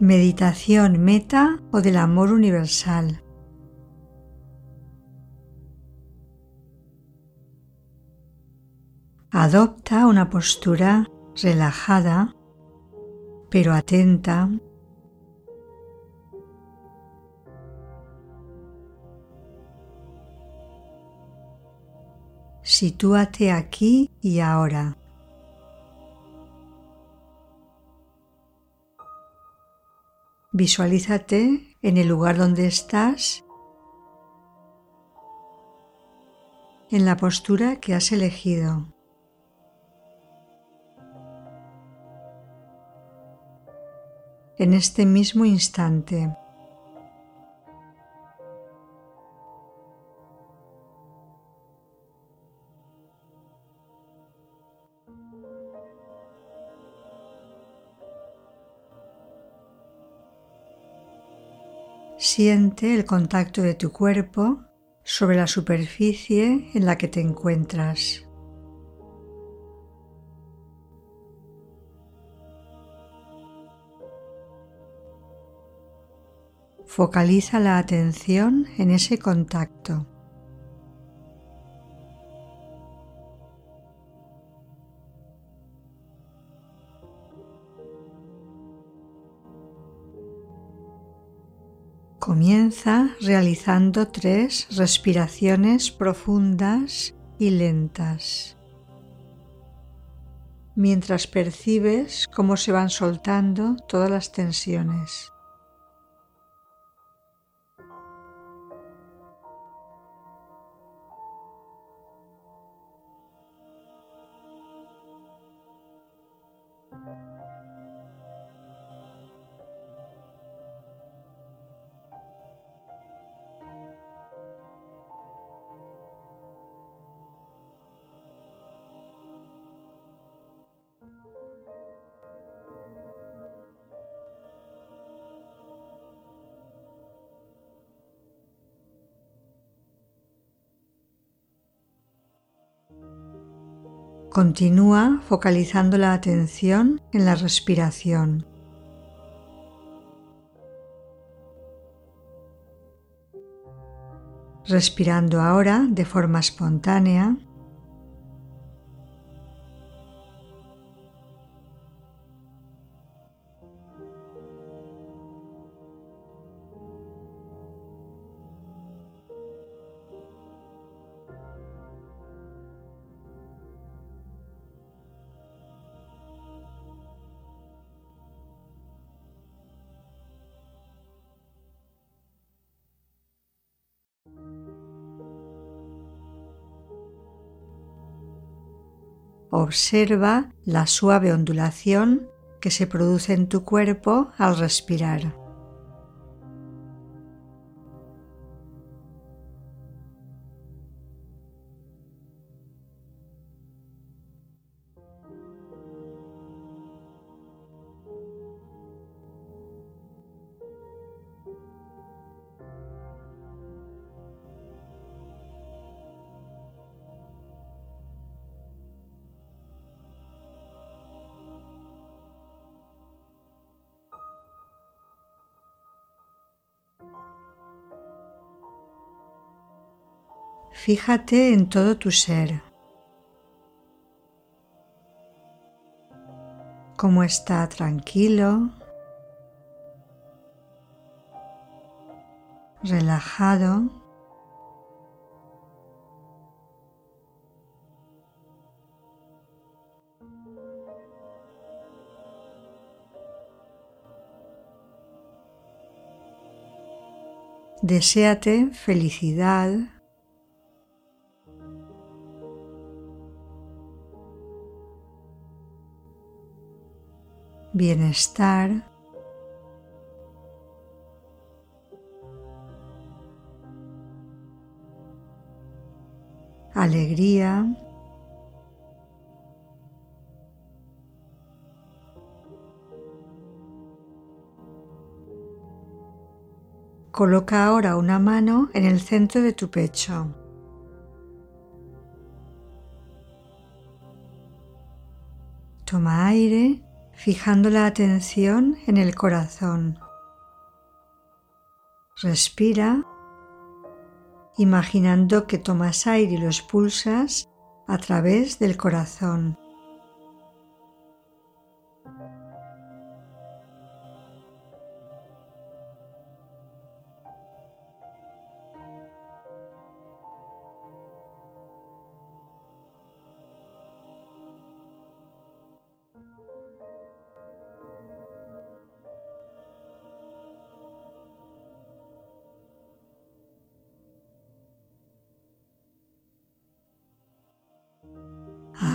meditación meta o del amor universal. Adopta una postura relajada pero atenta. Sitúate aquí y ahora. Visualízate en el lugar donde estás, en la postura que has elegido. En este mismo instante. Siente el contacto de tu cuerpo sobre la superficie en la que te encuentras. Focaliza la atención en ese contacto. Comienza realizando tres respiraciones profundas y lentas, mientras percibes cómo se van soltando todas las tensiones. Continúa focalizando la atención en la respiración. Respirando ahora de forma espontánea Observa la suave ondulación que se produce en tu cuerpo al respirar. Fíjate en todo tu ser. Cómo está tranquilo, relajado. Deseate felicidad, bienestar, alegría, Coloca ahora una mano en el centro de tu pecho. Toma aire fijando la atención en el corazón. Respira imaginando que tomas aire y lo expulsas a través del corazón.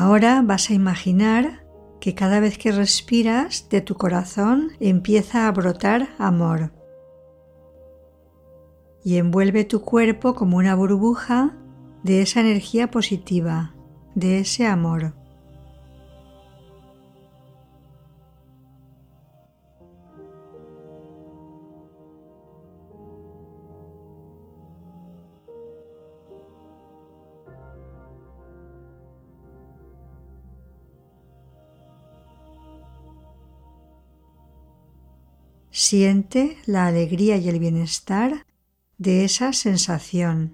Ahora vas a imaginar que cada vez que respiras de tu corazón empieza a brotar amor y envuelve tu cuerpo como una burbuja de esa energía positiva, de ese amor. Siente la alegría y el bienestar de esa sensación.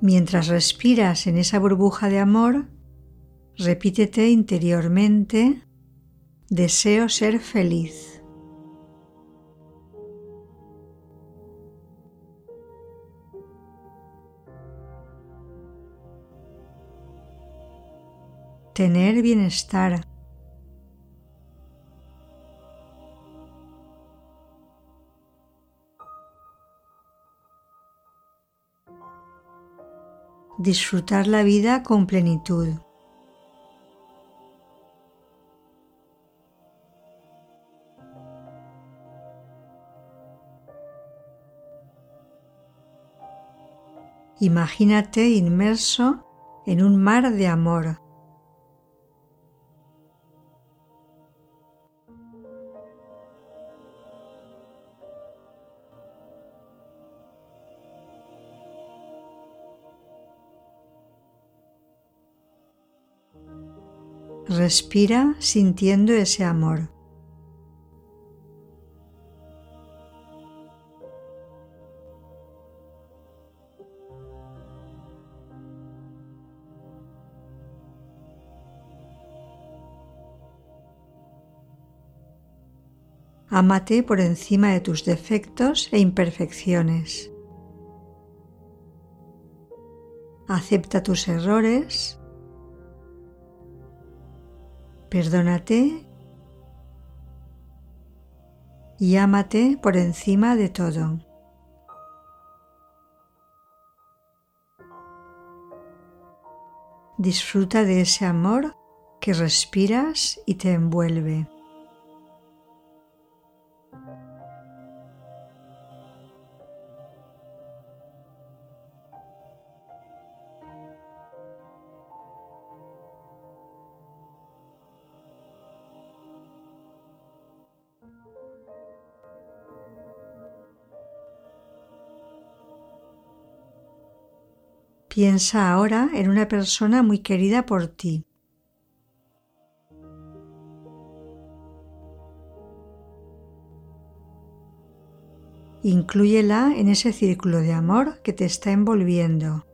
Mientras respiras en esa burbuja de amor, repítete interiormente, deseo ser feliz. Tener bienestar. Disfrutar la vida con plenitud. Imagínate inmerso en un mar de amor. Respira sintiendo ese amor. Amate por encima de tus defectos e imperfecciones. Acepta tus errores Perdónate y ámate por encima de todo. Disfruta de ese amor que respiras y te envuelve. Piensa ahora en una persona muy querida por ti. Inclúyela en ese círculo de amor que te está envolviendo.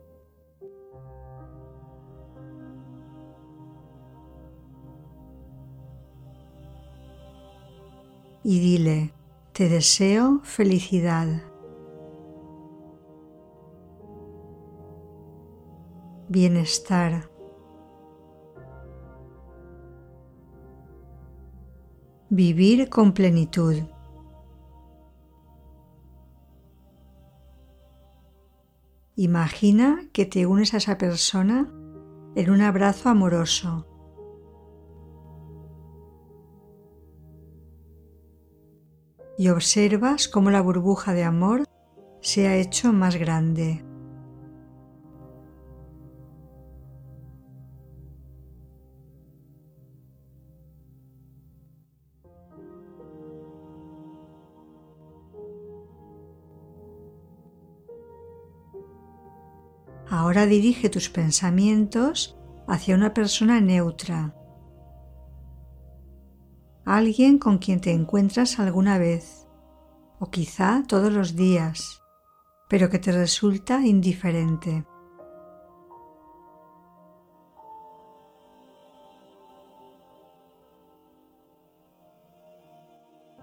Y dile, te deseo felicidad. Bienestar. Vivir con plenitud. Imagina que te unes a esa persona en un abrazo amoroso. Y observas cómo la burbuja de amor se ha hecho más grande. Ahora dirige tus pensamientos hacia una persona neutra, alguien con quien te encuentras alguna vez, o quizá todos los días, pero que te resulta indiferente.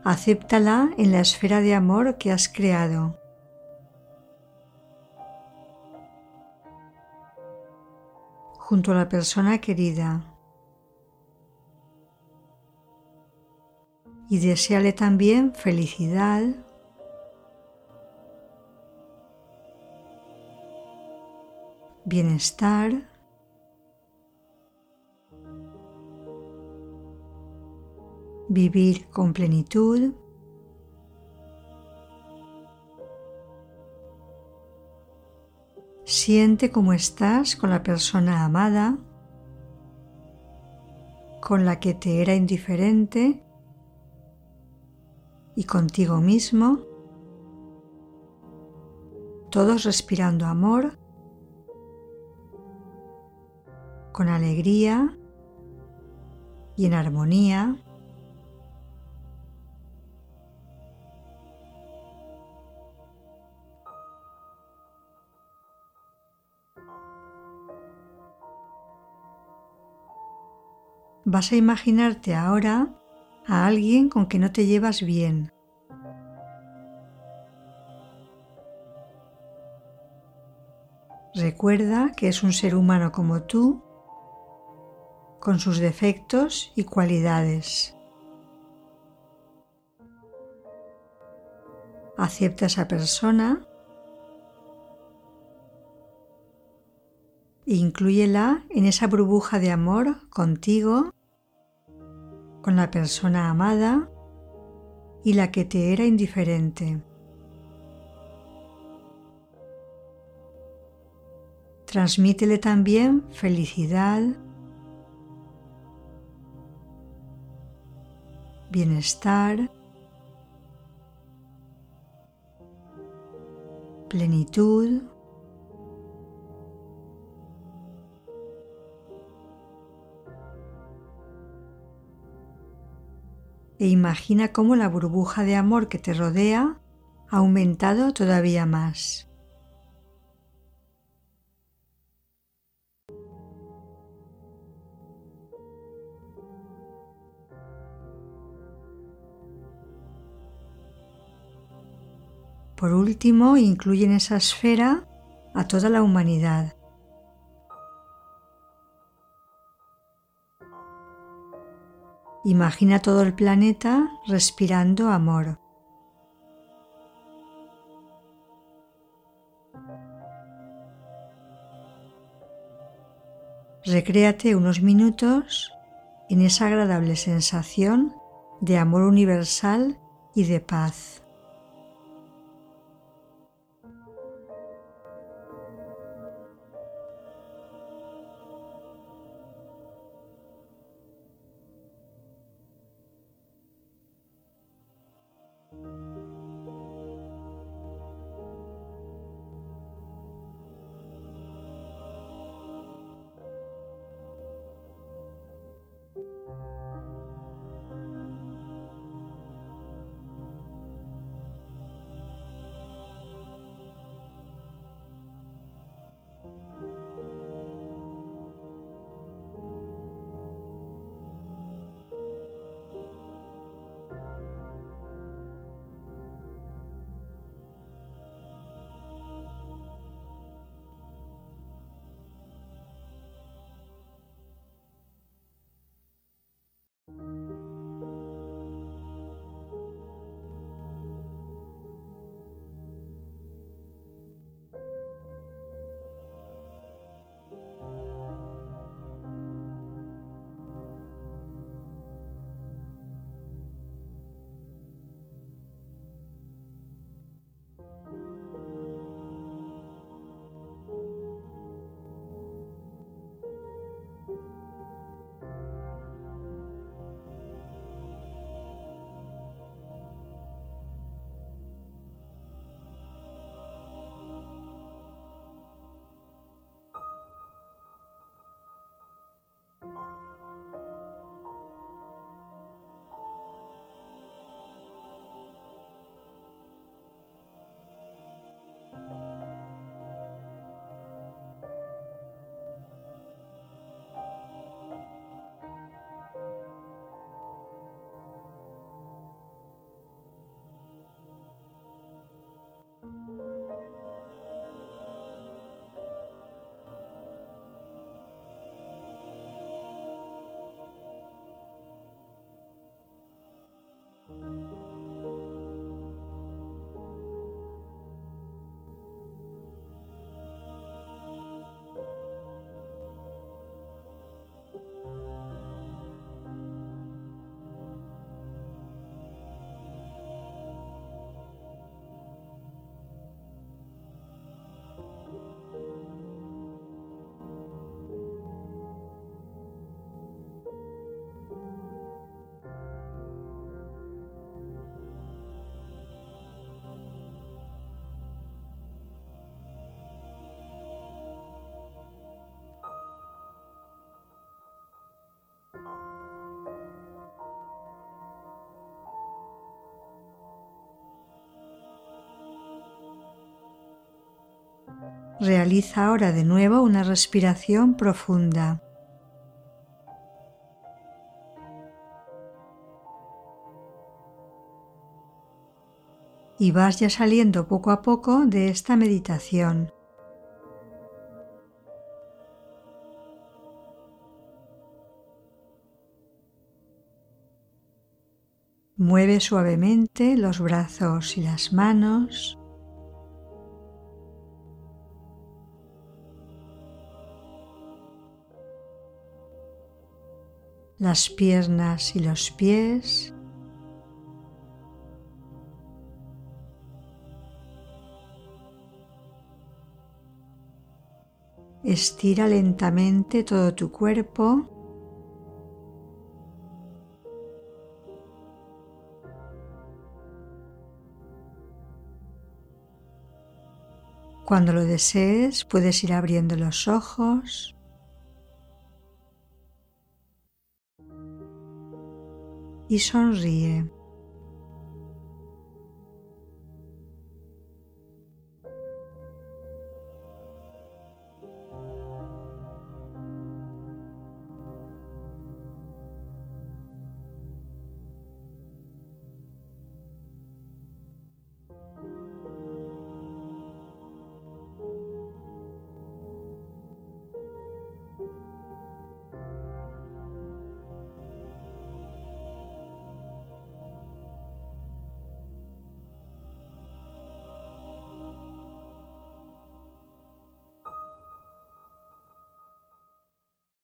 Acéptala en la esfera de amor que has creado. Junto a la persona querida. Y deseale también felicidad, bienestar, vivir con plenitud. Siente cómo estás con la persona amada, con la que te era indiferente y contigo mismo, todos respirando amor, con alegría y en armonía. Vas a imaginarte ahora a alguien con que no te llevas bien. Recuerda que es un ser humano como tú, con sus defectos y cualidades. Acepta a esa persona e inclúyela en esa burbuja de amor contigo con la persona amada y la que te era indiferente. Transmítele también felicidad, bienestar, plenitud, e imagina cómo la burbuja de amor que te rodea ha aumentado todavía más. Por último, incluye en esa esfera a toda la humanidad, Imagina todo el planeta respirando amor. Recréate unos minutos en esa agradable sensación de amor universal y de paz. Realiza ahora de nuevo una respiración profunda. Y vas ya saliendo poco a poco de esta meditación. Mueve suavemente los brazos y las manos. Las piernas y los pies. Estira lentamente todo tu cuerpo. Cuando lo desees puedes ir abriendo los ojos. Y sonríe.